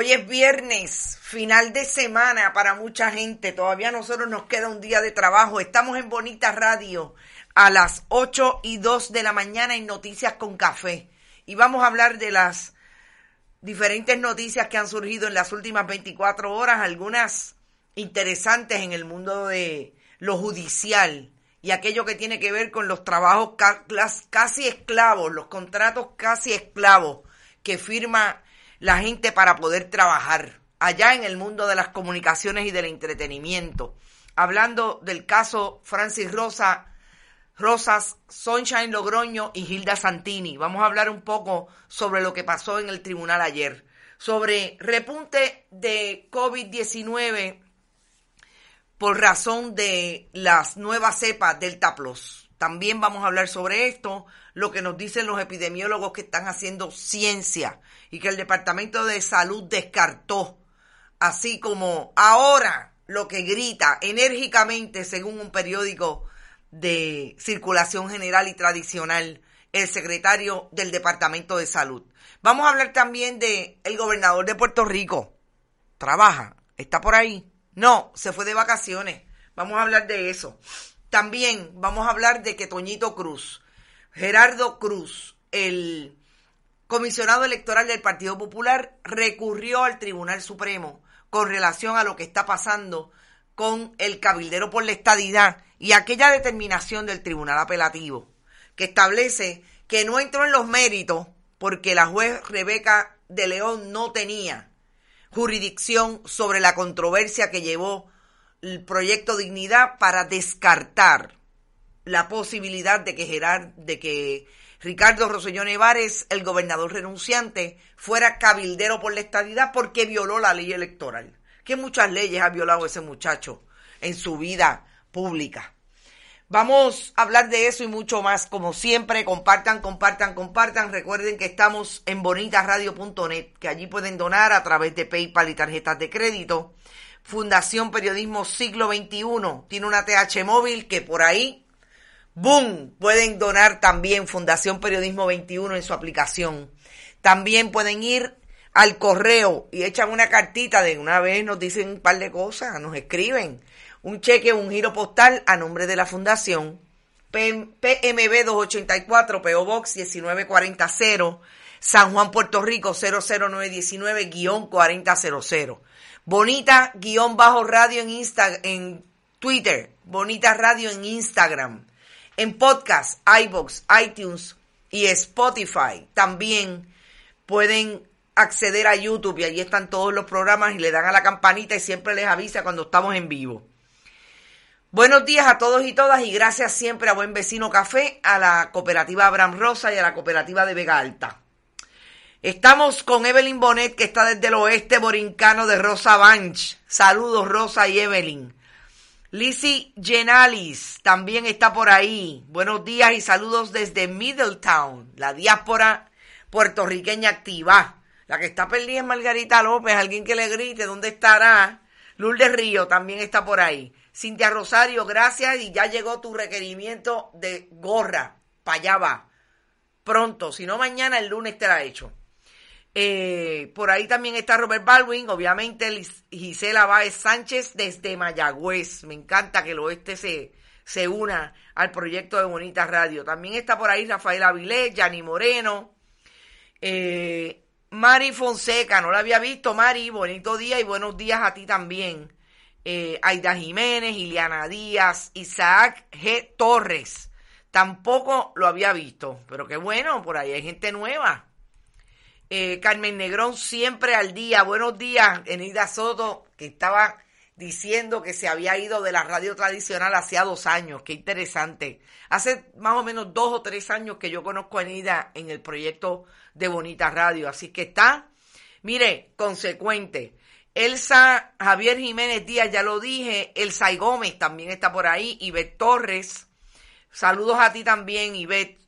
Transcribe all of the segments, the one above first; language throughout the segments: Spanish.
Hoy es viernes, final de semana para mucha gente. Todavía nosotros nos queda un día de trabajo. Estamos en Bonita Radio a las 8 y 2 de la mañana en Noticias con Café. Y vamos a hablar de las diferentes noticias que han surgido en las últimas 24 horas, algunas interesantes en el mundo de lo judicial y aquello que tiene que ver con los trabajos casi esclavos, los contratos casi esclavos que firma la gente para poder trabajar allá en el mundo de las comunicaciones y del entretenimiento. Hablando del caso Francis Rosa, Rosas, Sunshine Logroño y Hilda Santini. Vamos a hablar un poco sobre lo que pasó en el tribunal ayer, sobre repunte de COVID-19 por razón de las nuevas cepas Delta Plus. También vamos a hablar sobre esto, lo que nos dicen los epidemiólogos que están haciendo ciencia y que el Departamento de Salud descartó, así como ahora lo que grita enérgicamente, según un periódico de circulación general y tradicional, el secretario del Departamento de Salud. Vamos a hablar también de el gobernador de Puerto Rico. Trabaja, está por ahí. No, se fue de vacaciones. Vamos a hablar de eso. También vamos a hablar de que Toñito Cruz, Gerardo Cruz, el comisionado electoral del Partido Popular recurrió al Tribunal Supremo con relación a lo que está pasando con el cabildero por la estadidad y aquella determinación del Tribunal Apelativo que establece que no entró en los méritos porque la juez Rebeca de León no tenía jurisdicción sobre la controversia que llevó el proyecto Dignidad para descartar la posibilidad de que Gerard, de que Ricardo Rosselló Nevares, el gobernador renunciante, fuera cabildero por la estadidad porque violó la ley electoral. ¿Qué muchas leyes ha violado ese muchacho en su vida pública? Vamos a hablar de eso y mucho más. Como siempre, compartan, compartan, compartan. Recuerden que estamos en bonitasradio.net, que allí pueden donar a través de PayPal y tarjetas de crédito. Fundación Periodismo Siglo XXI tiene una TH móvil que por ahí ¡Boom! Pueden donar también Fundación Periodismo 21 en su aplicación. También pueden ir al correo y echan una cartita de una vez, nos dicen un par de cosas, nos escriben un cheque, un giro postal a nombre de la Fundación. PMB 284, PO Box 1940, San Juan, Puerto Rico 00919-4000. Bonita guion bajo radio en, Insta, en Twitter, Bonita Radio en Instagram en podcast, iBox, iTunes y Spotify. También pueden acceder a YouTube y allí están todos los programas y le dan a la campanita y siempre les avisa cuando estamos en vivo. Buenos días a todos y todas y gracias siempre a Buen Vecino Café, a la cooperativa Abraham Rosa y a la cooperativa de Vega Alta. Estamos con Evelyn Bonet, que está desde el oeste borincano de Rosa Banch. Saludos, Rosa y Evelyn. Lizzie Genalis también está por ahí. Buenos días y saludos desde Middletown, la diáspora puertorriqueña activa. La que está perdida es Margarita López, alguien que le grite dónde estará. Lourdes Río también está por ahí. Cintia Rosario, gracias y ya llegó tu requerimiento de gorra. Para allá va. Pronto, si no mañana, el lunes te la hecho. Eh, por ahí también está Robert Baldwin, obviamente Gisela Báez Sánchez desde Mayagüez. Me encanta que el oeste se, se una al proyecto de Bonita Radio. También está por ahí Rafael Avilés, Yanni Moreno, eh, Mari Fonseca, no la había visto, Mari, bonito día y buenos días a ti también. Eh, Aida Jiménez, Iliana Díaz, Isaac G. Torres, tampoco lo había visto, pero qué bueno, por ahí hay gente nueva. Eh, Carmen Negrón, siempre al día, buenos días, Enida Soto, que estaba diciendo que se había ido de la radio tradicional hacía dos años. Qué interesante. Hace más o menos dos o tres años que yo conozco a Anida en el proyecto de Bonita Radio. Así que está, mire, consecuente. Elsa Javier Jiménez Díaz, ya lo dije. Elsa y Gómez también está por ahí. Ivette Torres. Saludos a ti también, Ivette.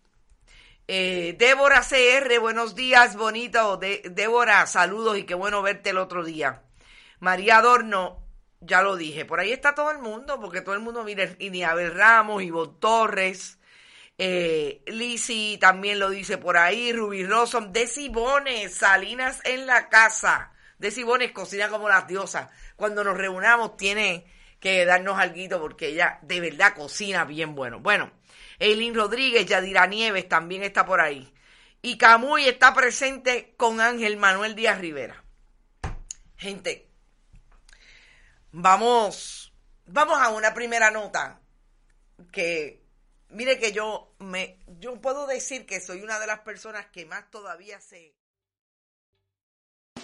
Eh, Débora CR, buenos días, bonito. Débora, saludos y qué bueno verte el otro día. María Adorno, ya lo dije, por ahí está todo el mundo, porque todo el mundo mire, Iniabel Ramos, Ivo Torres, eh, Lisi también lo dice por ahí, Ruby Rosom, Decibones, Salinas en la casa. Decibones cocina como las diosas. Cuando nos reunamos tiene que darnos algo porque ella de verdad cocina bien bueno. Bueno, Eileen Rodríguez, Yadira Nieves también está por ahí. Y Camuy está presente con Ángel Manuel Díaz Rivera. Gente, Vamos, vamos a una primera nota que, mire que yo me, yo puedo decir que soy una de las personas que más todavía se...